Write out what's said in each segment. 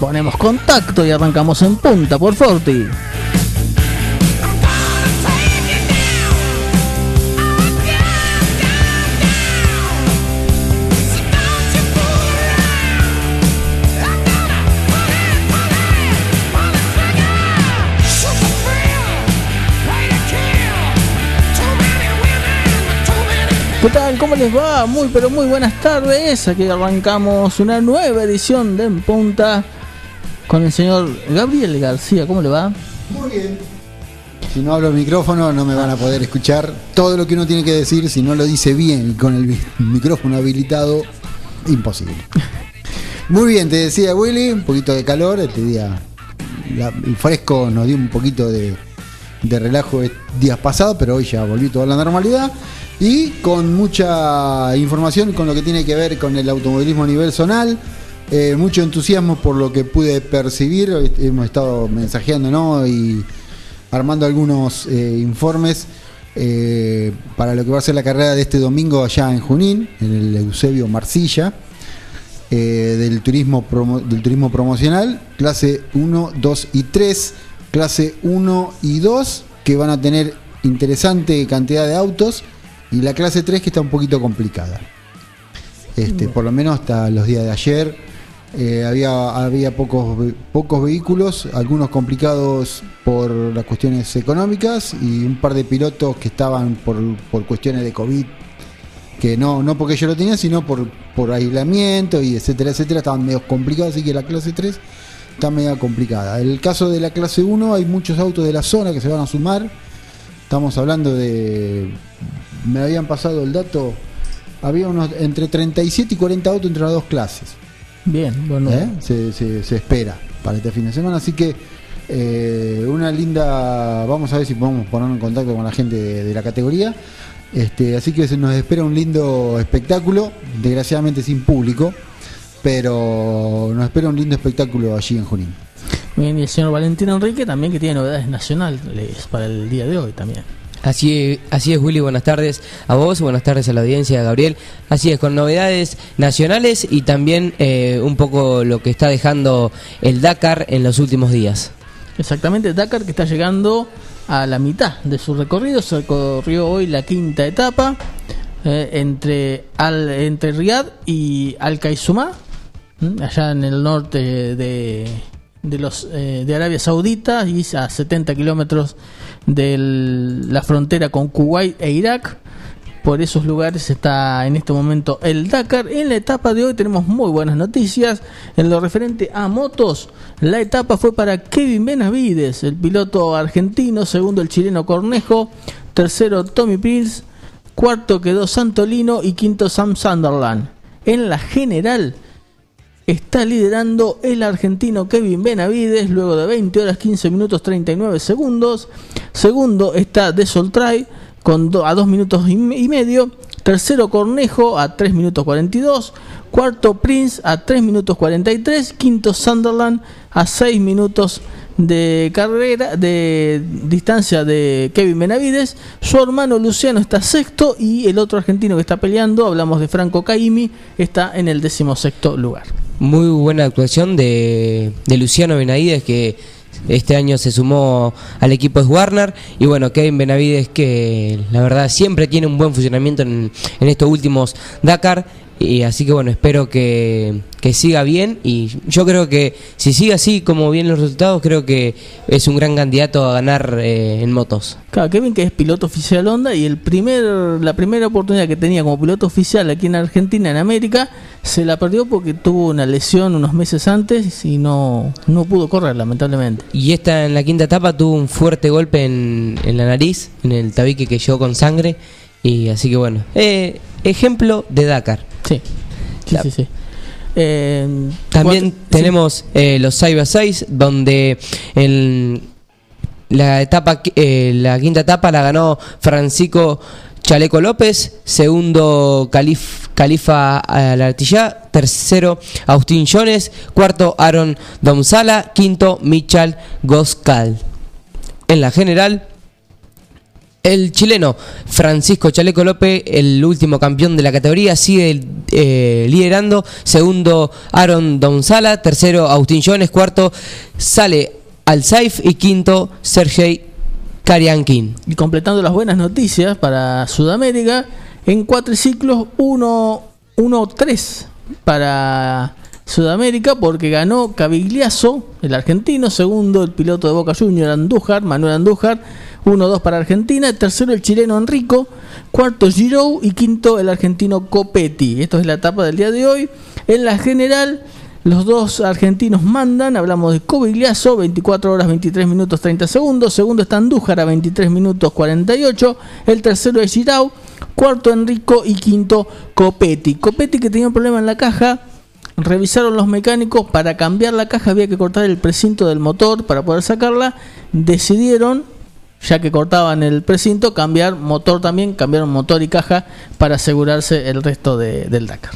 Ponemos contacto y arrancamos en punta por Forti. ¿Qué tal? ¿Cómo les va? Muy pero muy buenas tardes. Aquí arrancamos una nueva edición de En Punta con el señor Gabriel García. ¿Cómo le va? Muy bien. Si no hablo al micrófono no me van a poder escuchar todo lo que uno tiene que decir. Si no lo dice bien con el micrófono habilitado, imposible. Muy bien, te decía Willy, un poquito de calor. Este día el fresco nos dio un poquito de, de relajo el días pasados, pero hoy ya volvió toda la normalidad. Y con mucha información con lo que tiene que ver con el automovilismo a nivel zonal. Eh, mucho entusiasmo por lo que pude percibir. Hemos estado mensajeando ¿no? y armando algunos eh, informes eh, para lo que va a ser la carrera de este domingo allá en Junín, en el Eusebio Marcilla, del, turismo promo- del turismo promocional, clase 1, 2 y 3, clase 1 y 2, que van a tener interesante cantidad de autos, y la clase 3 que está un poquito complicada. Este, por lo menos hasta los días de ayer eh, había, había pocos, pocos vehículos, algunos complicados por las cuestiones económicas y un par de pilotos que estaban por, por cuestiones de COVID, que no, no porque yo lo tenía, sino por, por aislamiento y etcétera, etcétera, estaban medio complicados, así que la clase 3 está medio complicada. En el caso de la clase 1 hay muchos autos de la zona que se van a sumar, estamos hablando de, me habían pasado el dato, había unos entre 37 y 40 autos entre las dos clases. Bien, bueno. ¿eh? se, se- se espera para este fin de semana. Así que eh, una linda, vamos a ver si podemos ponernos en contacto con la gente de, de la categoría. Este, así que se nos espera un lindo espectáculo, desgraciadamente sin público, pero nos espera un lindo espectáculo allí en Junín. Bien, y el señor Valentín Enrique también que tiene novedades nacionales para el día de hoy también. Así, así es, Willy, buenas tardes a vos, buenas tardes a la audiencia, Gabriel. Así es, con novedades nacionales y también eh, un poco lo que está dejando el Dakar en los últimos días. Exactamente, Dakar que está llegando a la mitad de su recorrido. Se recorrió hoy la quinta etapa eh, entre, al, entre Riyadh y Al Kaisumá, ¿m? allá en el norte de, de, los, eh, de Arabia Saudita y a 70 kilómetros de la frontera con Kuwait e Irak. Por esos lugares está en este momento el Dakar. En la etapa de hoy tenemos muy buenas noticias. En lo referente a motos, la etapa fue para Kevin Benavides, el piloto argentino, segundo el chileno Cornejo, tercero Tommy Prince, cuarto quedó Santolino y quinto Sam Sunderland. En la general está liderando el argentino Kevin Benavides luego de 20 horas 15 minutos 39 segundos. Segundo está De Soltray a 2 minutos y, me- y medio. Tercero Cornejo a 3 minutos 42. Cuarto Prince a 3 minutos 43. Quinto Sunderland a 6 minutos de carrera, de distancia de Kevin Benavides. Su hermano Luciano está sexto y el otro argentino que está peleando, hablamos de Franco Caimi, está en el decimosexto lugar. Muy buena actuación de, de Luciano Benavides que este año se sumó al equipo de Warner y bueno, Kevin Benavides que la verdad siempre tiene un buen funcionamiento en, en estos últimos Dakar Y así que bueno, espero que, que siga bien y yo creo que si sigue así como vienen los resultados, creo que es un gran candidato a ganar eh, en motos. Claro, Kevin que es piloto oficial Honda y el primer, la primera oportunidad que tenía como piloto oficial aquí en Argentina, en América, se la perdió porque tuvo una lesión unos meses antes y no, no pudo correr, lamentablemente. Y esta en la quinta etapa tuvo un fuerte golpe en, en la nariz, en el tabique que llegó con sangre. Y así que bueno, eh, ejemplo de Dakar. Sí, sí, La- sí. sí. Eh, También tenemos eh, los 6 x 6 donde en la etapa eh, la quinta etapa la ganó Francisco Chaleco López, segundo Calif- Califa Alartilla, tercero Agustín Jones, cuarto Aaron Domsala, quinto Michal Goscal. En la general el chileno Francisco Chaleco López, el último campeón de la categoría, sigue eh, liderando. Segundo, Aaron Donsala. Tercero, Agustín Jones. Cuarto, sale al Saif. Y quinto, Sergei Kariankin. Y completando las buenas noticias para Sudamérica, en cuatriciclos 1-3 para Sudamérica porque ganó Cavigliazo, el argentino, segundo el piloto de Boca Junior Andújar, Manuel Andújar, 1-2 para Argentina, tercero el chileno Enrico, cuarto Giro y quinto el argentino Copetti. Esto es la etapa del día de hoy. En la general los dos argentinos mandan, hablamos de Covigliazo, 24 horas 23 minutos 30 segundos, segundo está Andújar a 23 minutos 48, el tercero es Girau, cuarto Enrico y quinto Copetti. Copetti que tenía un problema en la caja, revisaron los mecánicos, para cambiar la caja había que cortar el precinto del motor para poder sacarla, decidieron, ya que cortaban el precinto, cambiar motor también, cambiaron motor y caja para asegurarse el resto de- del Dakar.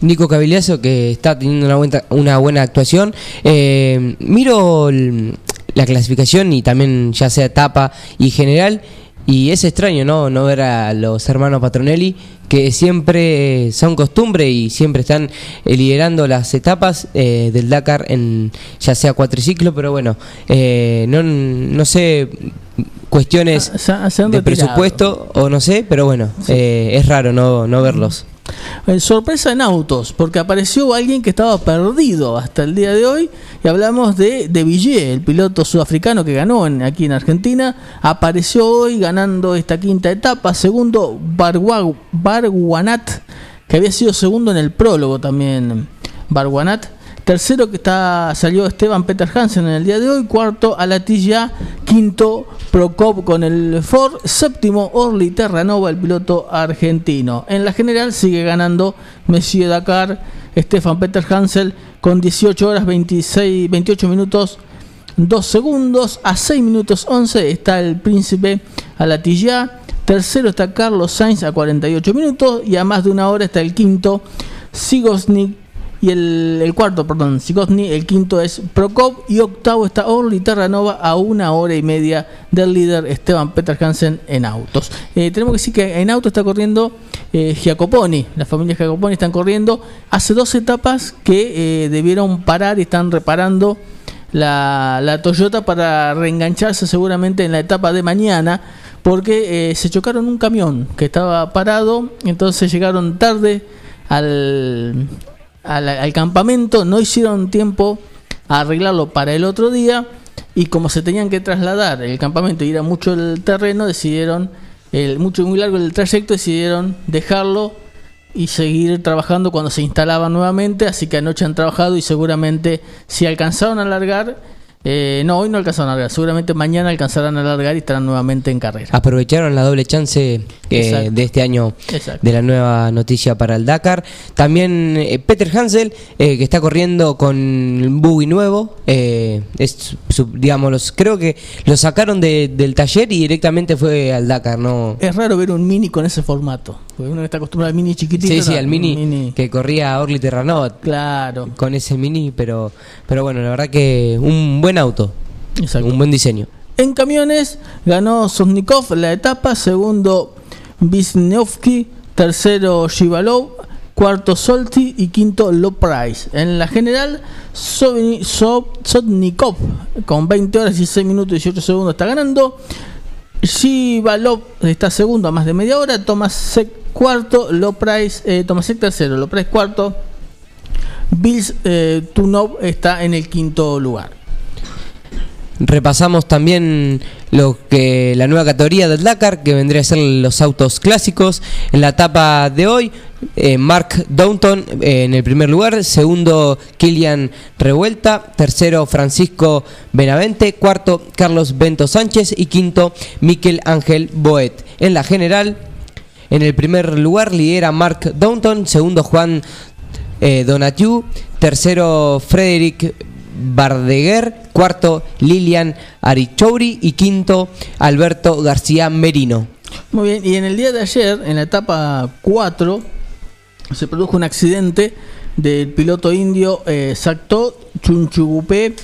Nico Cavigliazo que está teniendo una buena, actuación. Eh, miro la clasificación y también ya sea etapa y general. Y es extraño, ¿no? No ver a los hermanos Patronelli que siempre son costumbre y siempre están eh, liderando las etapas eh, del Dakar en ya sea cuatriciclo, pero bueno, eh, no, no sé cuestiones Ah, se se de presupuesto o no sé, pero bueno, eh, es raro no, no verlos. Eh, sorpresa en autos, porque apareció alguien que estaba perdido hasta el día de hoy. Y hablamos de, de Villiers, el piloto sudafricano que ganó en- aquí en Argentina. Apareció hoy ganando esta quinta etapa. Segundo, Bargua- Barguanat, que había sido segundo en el prólogo también. Barguanat. Tercero que está salió Esteban Peter Hansen en el día de hoy. Cuarto, Alatilla. Quinto, Procop con el Ford. Séptimo, Orly Terranova, el piloto argentino. En la general sigue ganando Monsieur Dakar, Stefan Peter Hansel con 18 horas 26, 28 minutos 2 segundos. A 6 minutos 11 está el Príncipe Alatilla. Tercero está Carlos Sainz a 48 minutos. Y a más de una hora está el quinto Sigosnik y el, cuarto, perdón, Sigosny, el quinto es Procop y octavo está Orly Terranova a una hora y media del líder Esteban Peter Hansen en autos. Eh, tenemos que decir que en auto está corriendo eh, Giacoponi, la familia Giacoponi están corriendo hace dos etapas que eh, debieron parar y están reparando la, la Toyota para reengancharse seguramente en la etapa de mañana porque eh, se chocaron un camión que estaba parado, entonces llegaron tarde al, al, campamento, no hicieron tiempo a arreglarlo para el otro día y como se tenían que trasladar el campamento y era mucho el terreno, decidieron, el, mucho muy largo el trayecto, decidieron dejarlo y seguir trabajando cuando se instalaban nuevamente, así que anoche han trabajado y seguramente si alcanzaron a alargar, eh, no, hoy no alcanzaron a alargar, seguramente mañana alcanzarán a alargar y estarán nuevamente en carrera. aprovecharon la doble chance eh, de este año Exacto. de la nueva noticia para el Dakar. También eh, Peter Hansel, eh, que está corriendo con un buggy nuevo. eh, es, su- digamos, los- creo que lo sacaron de- del taller y directamente fue al Dakar, ¿no? Es raro ver un mini con ese formato, porque uno está acostumbrado al mini chiquitito. Sí, sí, no, al mini, que corría Orly Terranova Claro, con ese mini, pero, pero bueno, la verdad que un buen auto, exacto. un buen diseño. En camiones ganó Sosnikov la etapa, segundo Wisniewski, tercero Shivalov, cuarto Solti y quinto Price. En la general, Sotnikov con 20 horas y 6 minutos y 18 segundos está ganando. Shivalov está segundo a más de media hora. Thomas Sek cuarto, Low Price, eh, Tomasek tercero, Low Price cuarto, Bills eh, Tunov está en el quinto lugar. Repasamos también lo que la nueva categoría del Dakar, que vendría a ser los autos clásicos. En la etapa de hoy, eh, Mark Downton eh, en el primer lugar, segundo Kilian Revuelta, tercero Francisco Benavente, cuarto Carlos Bento Sánchez. Y quinto Miquel Ángel Boet. En la general, en el primer lugar lidera Mark Downton, segundo Juan eh, Donatiu, tercero Frederick Bardeguer, cuarto Lilian Arichouri y quinto Alberto García Merino. Muy bien, y en el día de ayer, en la etapa 4, se produjo un accidente del piloto indio eh, Sakto Chunchugupe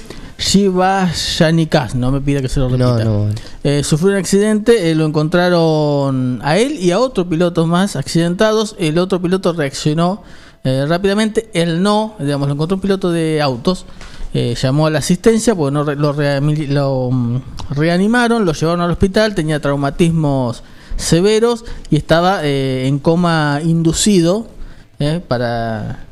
Shivashanikas. No me pida que se lo repita. No, no. Eh, sufrió un accidente, eh, lo encontraron a él y a otro piloto más accidentados. El otro piloto reaccionó eh, rápidamente, él no, digamos, lo encontró un piloto de autos. Eh, llamó a la asistencia porque no re- lo, reami- lo, mm, reanimaron, lo llevaron al hospital, tenía traumatismos severos y estaba eh, en coma inducido eh, para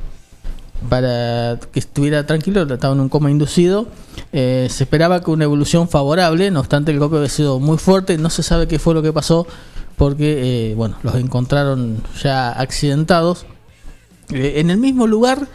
para que estuviera tranquilo, estaba en un coma inducido. Se esperaba que una evolución favorable, no obstante el golpe había sido muy fuerte, no se sabe qué fue lo que pasó porque bueno, los encontraron ya accidentados en el mismo lugar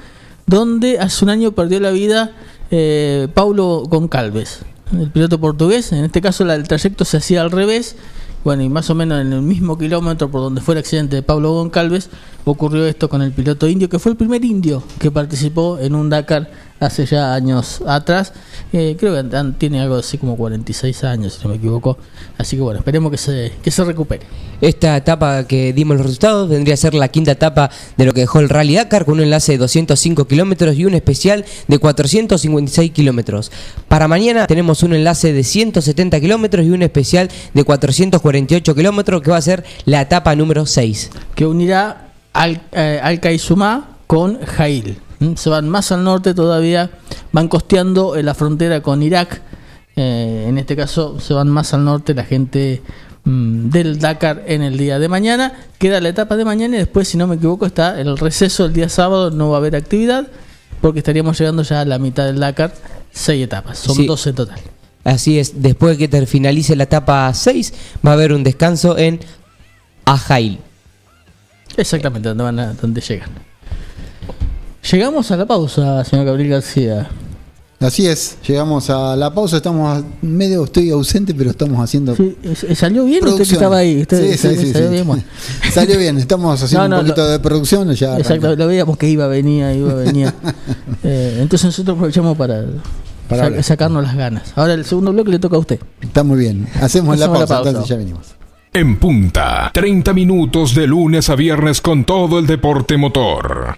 donde hace un año perdió la vida eh, Paulo Goncalves, el piloto portugués. En este caso la- el trayecto se hacía al revés. Bueno, y más o menos en el mismo kilómetro por donde fue el accidente de Pablo Goncalves, ocurrió esto con el piloto indio, que fue el primer indio que participó en un Dakar hace ya años atrás. Eh, creo que tiene algo así como 46 años, si no me equivoco. Así que bueno, esperemos que se, que se recupere. Esta etapa que dimos los resultados vendría a ser la quinta etapa de lo que dejó el Rally Dakar con un enlace de 205 kilómetros y un especial de 456 kilómetros. Para mañana tenemos un enlace de 170 kilómetros y un especial de 448 kilómetros que va a ser la etapa número 6. que unirá al, eh, al Kaizumá con Jail. Se van más al norte todavía, van costeando eh, la frontera con Irak. Eh, en este caso se van más al norte la gente mm, del Dakar en el día de mañana. Queda la etapa de mañana y después, si no me equivoco, está el receso el día sábado. No va a haber actividad porque estaríamos llegando ya a la mitad del Dakar. Seis etapas, son Sí. 12 en total. Así es, después de que finalice la etapa 6 va a haber un descanso en Ajail. Exactamente, donde van a, donde llegan. Llegamos a la pausa, señor Gabriel García. Así es, llegamos a la pausa, estamos medio, estoy ausente, pero estamos haciendo Sí, ¿Salió bien usted que estaba ahí? Usted, Sí, sí, salió, sí, salió sí. bien, bueno. Salió bien, estamos haciendo No, no, un poquito lo- de producción, ya Exacto, arranca. lo veíamos que iba, venía, iba, venía. Eh, entonces nosotros aprovechamos para, Para sa- hablar. sacarnos las ganas. Ahora el segundo bloque le toca a usted. Está muy bien. Hacemos la Hacemos la pausa, pausa. entonces ya venimos. En punta, 30 minutos de lunes a viernes con todo el deporte motor.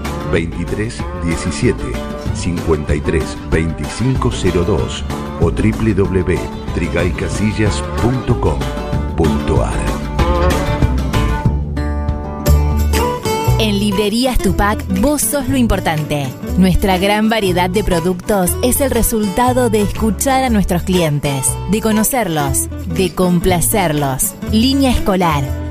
23 17 53 2502 o www.trigaycasillas.com.ar En Librerías Tupac, vos sos lo importante. Nuestra gran variedad de productos es el resultado de escuchar a nuestros clientes, de conocerlos, de complacerlos. Línea escolar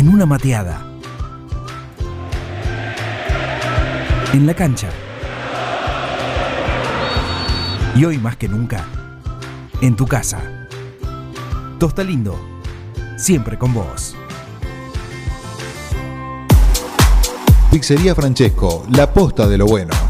En una mateada. En la cancha. Y hoy más que nunca, en tu casa. Tosta Lindo, siempre con vos. Pizzería Francesco, la posta de lo bueno.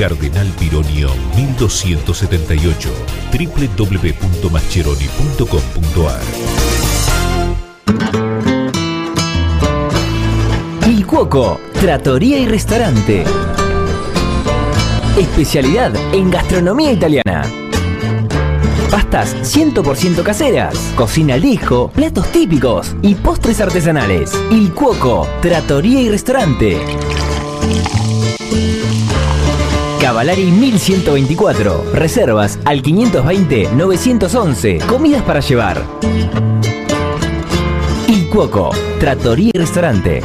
Cardenal Pironio 1278 www.mascheroni.com.ar Il Cuoco, Trattoria y Restaurante. Especialidad en gastronomía italiana. Pastas 100% caseras, cocina al platos típicos y postres artesanales. Il Cuoco, Trattoria y Restaurante. Cavalari 1124. Reservas al 520-911. Comidas para llevar. Il Cuoco, Trattoria y Restaurante.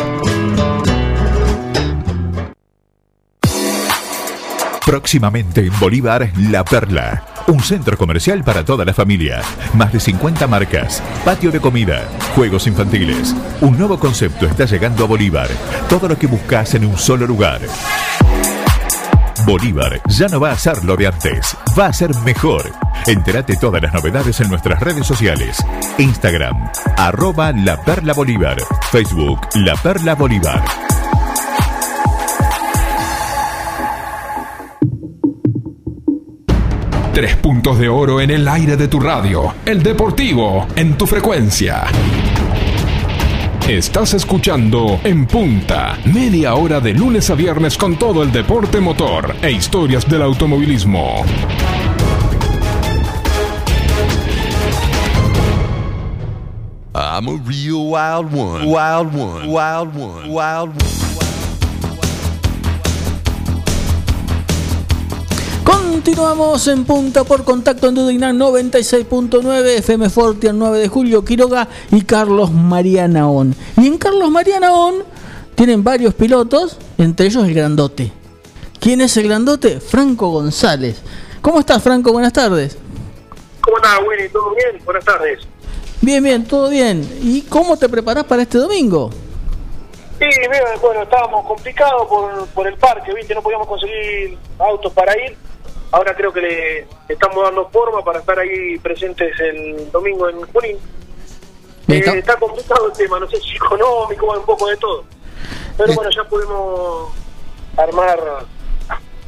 Próximamente en Bolívar, La Perla. Un centro comercial para toda la familia. Más de 50 marcas. Patio de comida. Juegos infantiles. Un nuevo concepto está llegando a Bolívar. Todo lo que buscas en un solo lugar. Bolívar ya no va a ser lo de antes, va a ser mejor. Entérate todas las novedades en nuestras redes sociales. Instagram, arroba La Perla Bolívar. Facebook, La Perla Bolívar. Tres puntos de oro en el aire de tu radio. El deportivo en tu frecuencia. Estás escuchando En Punta, media hora de lunes a viernes con todo el deporte motor e historias del automovilismo. I'm a real wild one. Wild one. Wild one. Wild one. Continuamos en punta por contacto en Dudinan 96.9, FM Forti el 9 de julio, Quiroga y Carlos Marianaón. Y en Carlos Marianaón tienen varios pilotos, entre ellos el grandote. ¿Quién es el grandote? Franco González. ¿Cómo estás, Franco? Buenas tardes. ¿Cómo estás, Winnie? ¿Todo bien? Buenas tardes. Bien, bien, todo bien. ¿Y cómo te preparás para este domingo? Sí, bueno, estábamos complicados por, por el parque, ¿viste? No podíamos conseguir autos para ir. Ahora creo que le estamos dando forma para estar ahí presentes el domingo en Junín. Eh, está complicado el tema, no sé si económico, un poco de todo. Pero bueno, ya podemos armar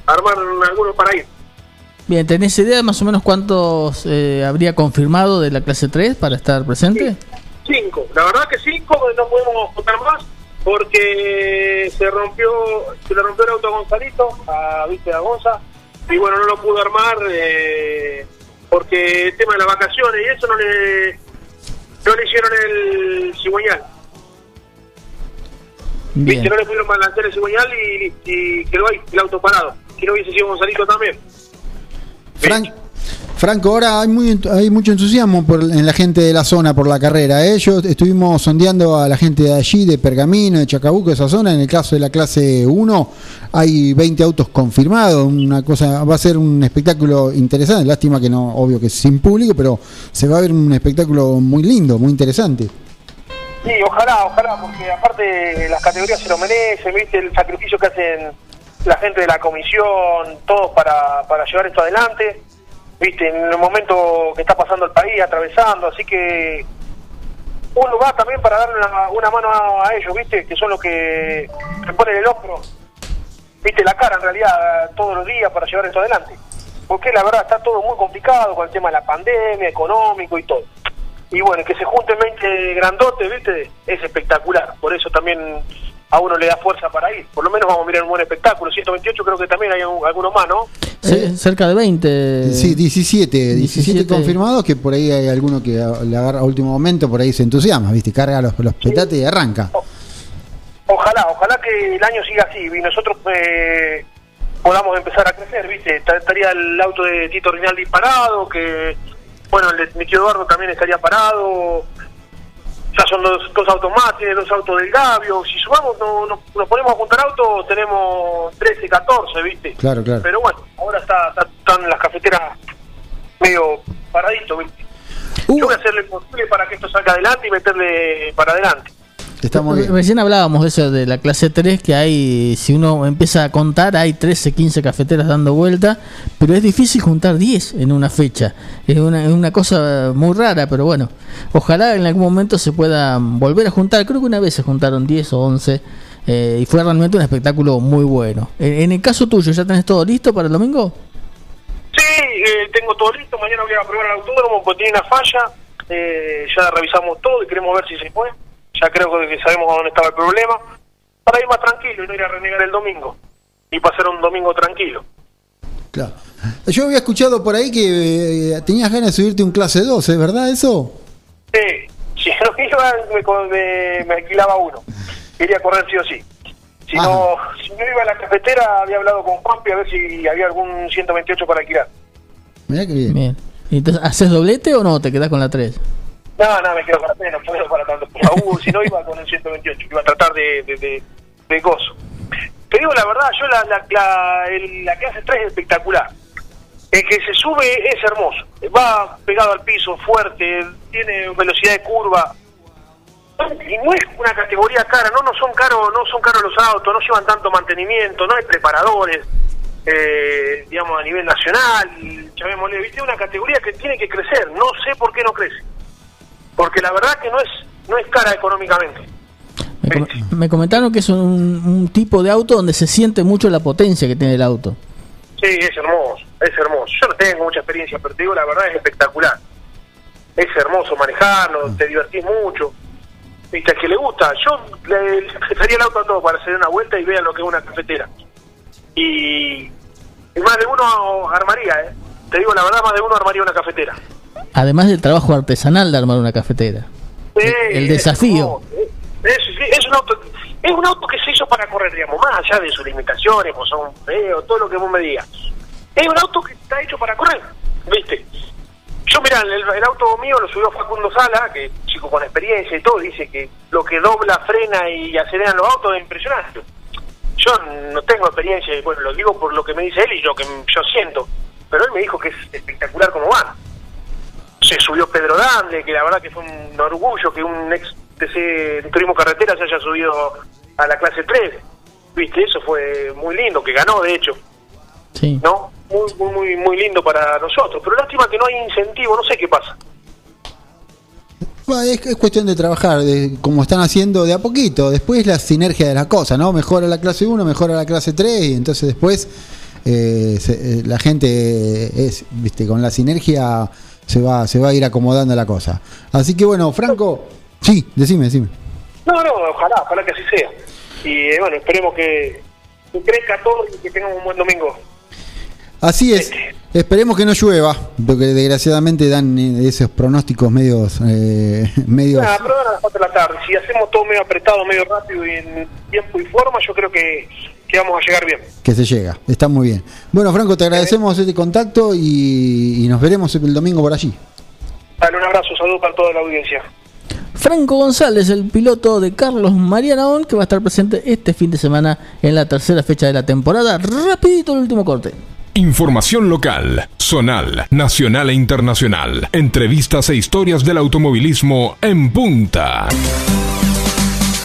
armar algunos para ir. Bien, ¿tenés idea de más o menos cuántos eh, habría confirmado de la clase 3 para estar presente? Cinco. La verdad que cinco, no podemos contar más porque se rompió se le rompió el auto a Gonzalito, a, ¿viste, a Gonza, y bueno, no lo pudo armar eh, porque el tema de las vacaciones y eso no le no le hicieron el cigüeñal. Bien. Viste, no le pudieron balancear el cigüeñal y, y quedó ahí el auto parado. Si no hubiese sido Gonzalito también. Fran- Franco, ahora hay, muy, hay mucho entusiasmo por, en la gente de la zona por la carrera. ¿eh? Yo estuvimos sondeando a la gente de allí, de Pergamino, de Chacabuco, esa zona. En el caso de la clase 1, hay 20 autos confirmados. Una cosa, va a ser un espectáculo interesante. Lástima que no, obvio que es sin público, pero se va a ver un espectáculo muy lindo, muy interesante. Sí, ojalá, ojalá, porque aparte las categorías se lo merecen, viste el sacrificio que hacen la gente de la comisión, todos para, para llevar esto adelante, viste, en el momento que está pasando el país, atravesando, así que un lugar también para darle una, una mano a, ellos, viste, que son los que me ponen el hombro, viste, la cara en realidad todos los días para llevar esto adelante, porque la verdad está todo muy complicado con el tema de la pandemia, económico y todo y bueno, que se junten 20 grandotes, ¿viste? Es espectacular. Por eso también a uno le da fuerza para ir. Por lo menos vamos a mirar un buen espectáculo. 128 creo que también hay un- algunos más, ¿no? Ce- Cerca de 20. Sí, 17, 17, 17. confirmados, que por ahí hay alguno que a- le agarra a último momento, por ahí se entusiasma, ¿viste? Carga los, los petates y arranca. Ojalá, ojalá que el año siga así y nosotros eh, podamos empezar a crecer, ¿viste? Ta- Estaría el auto de Tito Rinaldi parado, que, bueno, el de mi tío Eduardo también estaría parado. Ya son dos, dos autos más, tiene dos autos del Gavio. Si sumamos, no, no- nos ponemos a juntar autos, tenemos 13, 14, ¿viste? Claro, claro. Pero bueno, ahora está, está- están las cafeteras medio paraditos, ¿viste? Yo voy a hacer lo imposible para que esto salga adelante y meterle para adelante. Está muy bien. Recién hablábamos de eso de la clase 3, que hay, si uno empieza a contar, hay 13, 15 cafeteras dando vuelta, pero es difícil juntar 10 en una fecha. Es una, es una cosa muy rara, pero bueno, ojalá en algún momento se pueda volver a juntar. Creo que una vez se juntaron 10 o 11 eh, y fue realmente un espectáculo muy bueno. En, en el caso tuyo, ¿ya tenés todo listo para el domingo? Sí, eh, tengo todo listo. Mañana voy a probar el autódromo porque tiene una falla. Eh, ya revisamos todo y queremos ver si se puede. Ya creo que sabemos dónde estaba el problema. Para ir más tranquilo y no ir a renegar el domingo. Y pasar un domingo tranquilo. Claro. Yo había escuchado por ahí que eh, tenías ganas de subirte un clase 2, ¿es verdad eso? Sí, si no iba, me, co- me- me alquilaba uno. Quería correr sí o sí. Si no, si no iba a la cafetera, había hablado con Juanpi a ver si había algún 128 para alquilar. Mirá que bien. Bien. ¿Y entonces, ¿Haces doblete o no? ¿Te quedás con la 3? No, no, me quedo con la pena, no puedo para tanto. Por favor, si no iba con el 128, iba a tratar de, de, de, de gozo. Te digo la verdad, yo la, la, la, el- la clase 3 es espectacular. El que se sube es hermoso. Va pegado al piso, fuerte, tiene velocidad de curva. Y no es una categoría cara, no, no son caros, no son caros los autos, no llevan tanto mantenimiento, no hay preparadores, eh, digamos, a nivel nacional. llamémosle, ¿viste? una categoría que tiene que crecer, no sé por qué no crece. Porque la verdad que no es, no es cara económicamente. Me, com- me comentaron que es un, un tipo de auto donde se siente mucho la potencia que tiene el auto. Sí, es hermoso, es hermoso. Yo no tengo mucha experiencia, pero te digo, la verdad es espectacular. Es hermoso manejarlo, te divertís mucho. Viste, que le gusta, yo le, le prestaría el auto a todo para hacer una vuelta y vean lo que es una cafetera. Y, y más de uno armaría, ¿eh? Te digo la verdad, más de uno armaría una cafetera. Además del trabajo artesanal de armar una cafetera. Sí, El es desafío. Es, un auto es un auto que se hizo para correr, digamos, más allá de sus limitaciones, pues son feos, todo lo que vos me digas. Es un auto que está hecho para correr, ¿viste? Yo, mira, el, el auto mío lo subió Facundo Sala, que chico con experiencia y todo, dice que lo que dobla, frena y aceleran los autos es impresionante. Yo no tengo experiencia, y bueno, lo digo por lo que me dice él y lo que yo siento, pero él me dijo que es espectacular como van se subió Pedro Dande, que la verdad que fue un orgullo que un ex de ese turismo carretera se haya subido a la clase 3. Viste, eso fue muy lindo, que ganó de hecho, Sí. ¿no? Muy, muy, muy, muy lindo para nosotros. Pero lástima que no hay incentivo, no sé qué pasa. Es, es cuestión de trabajar, de, como están haciendo de a poquito. Después la sinergia de las cosas, ¿no? Mejora la clase 1, mejora la clase 3 y entonces después eh, se- eh, la gente es, viste, con la sinergia se va, se va a ir acomodando la cosa. Así que bueno, Franco, sí, decime, decime. No, no, ojalá, ojalá que así sea. Y eh, bueno, esperemos que, que crezca todo y que tengamos un buen domingo. Así es. Esperemos que no llueva, porque desgraciadamente dan eh, esos pronósticos medios, eh, medios. Nada, pero ahora a las 4 de la tarde. Si hacemos todo medio apretado, medio rápido y en tiempo y forma, yo creo que que vamos a llegar bien. Que se llega, está muy bien. Bueno, Franco, te agradecemos este contacto y, y nos veremos el domingo por allí. Dale un abrazo, saludo para toda la audiencia. Franco González, el piloto de Carlos Marianaón, que va a estar presente este fin de semana en la tercera fecha de la temporada. Rapidito el último corte. Información local, zonal, nacional e internacional. Entrevistas e historias del automovilismo en punta.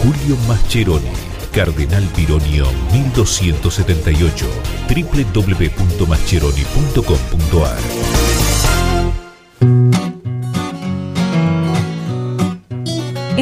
Julio Mascheroni. Cardenal Pironio 1278 www.mascheroni.com.ar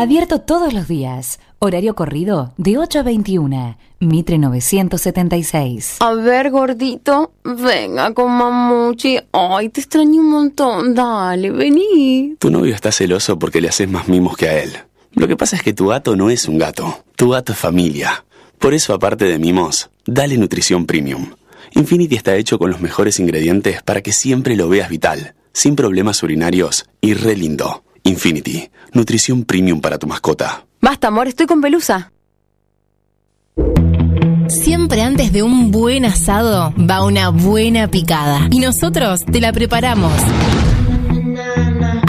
Abierto todos los días. Horario corrido de 8 a 21. Mitre 976. A ver, gordito, venga con mamuchi. Ay, te extraño un montón. Dale, vení. Tu novio está celoso porque le haces más mimos que a él. Lo que pasa es que tu gato no es un gato. Tu gato es familia. Por eso, aparte de mimos, dale nutrición premium. Infinity está hecho con los mejores ingredientes para que siempre lo veas vital, sin problemas urinarios y re lindo. Infinity, nutrición premium para tu mascota. Basta, amor, estoy con pelusa. Siempre antes de un buen asado va una buena picada. Y nosotros te la preparamos.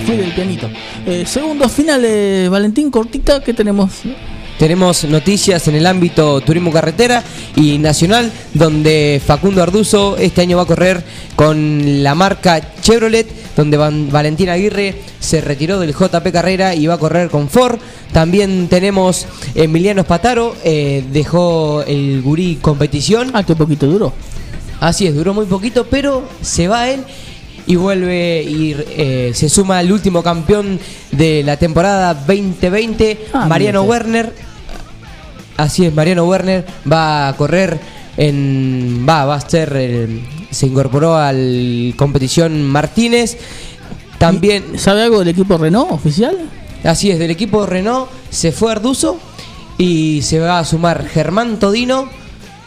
Me fui del pianito. Eh, segundo final, eh, Valentín Cortita, ¿qué tenemos? Tenemos noticias en el ámbito turismo carretera y nacional, donde Facundo Arduzo este año va a correr con la marca Chevrolet, donde Van- Valentín Aguirre se retiró del JP Carrera y va a correr con Ford. También tenemos Emiliano Spataro, eh, dejó el gurí competición. Ah, qué poquito duró. Así es, duró muy poquito, pero se va él y vuelve y eh, se suma el último campeón de la temporada 2020, Ah, Mariano. Werner. Así es, Mariano Werner va a correr en. Va, va a ser. eh, se incorporó al competición Martínez. También. ¿Sabe algo del equipo Renault oficial? Así es, del equipo Renault se fue Arduzo y se va a sumar Germán Todino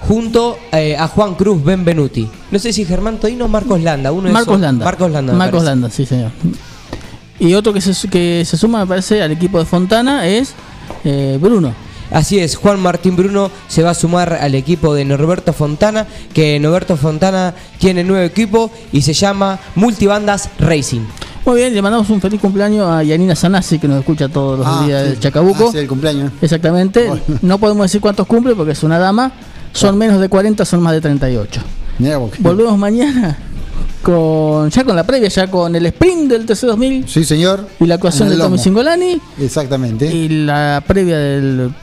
junto eh, a Juan Cruz Benvenuti. No sé si Germán Todino o Marcos Landa. Uno de Marcos esos- Landa. Marcos Landa. me Marcos parece. Landa, sí, señor. Y otro que se, que se suma, me parece, al equipo de Fontana es eh, Bruno. Así es, Juan Martín Bruno se va a sumar al equipo de Norberto Fontana, que Norberto Fontana tiene nuevo equipo y se llama Multibandas Racing. Muy bien, le mandamos un feliz cumpleaños a Yanina Sanasi, que nos escucha todos los Ah, días sí. de Chacabuco. Ah, sí, el cumpleaños. Exactamente. No podemos decir cuántos cumple porque es una dama. Son menos de 40, son más de 38. Mirá vos. Volvemos mañana con ya con la previa, ya con el sprint del TC2000 Sí, señor. y la actuación de Tommy. Singolani Exactamente. y la previa del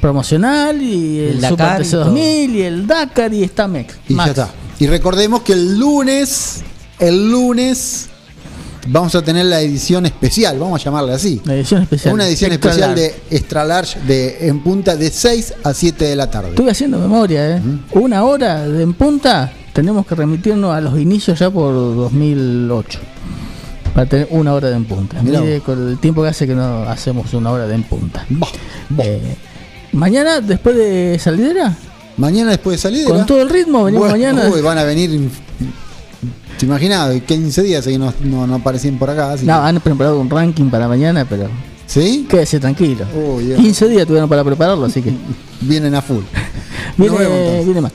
promocional y el, El Super Dakar y TC2000 y el Dakar y está Mex. Y Max. ya está. Y recordemos que el lunes, el lunes vamos a tener la edición especial, vamos a llamarla así. La edición especial. Una edición Extra especial large. de Extra Large de en punta de 6 a 7 de la tarde. Estuve haciendo memoria, ¿eh? Una hora de en punta, tenemos que remitirnos a los inicios ya por 2008. Para tener una hora de en punta. Mire con el tiempo que hace que no hacemos una hora de en punta. Bah, bah. Eh, mañana, después de salidera, Mañana después de salir. con todo el ritmo, venimos mañana. Uy, van a venir. ¿Te imaginas? 15 días que no, no, no aparecían por acá. así No, que- han preparado un ranking para mañana, pero ¿Sí? quédese tranquilo. Dios. 15 días tuvieron para prepararlo, así que Vienen a full. viene, viene Max.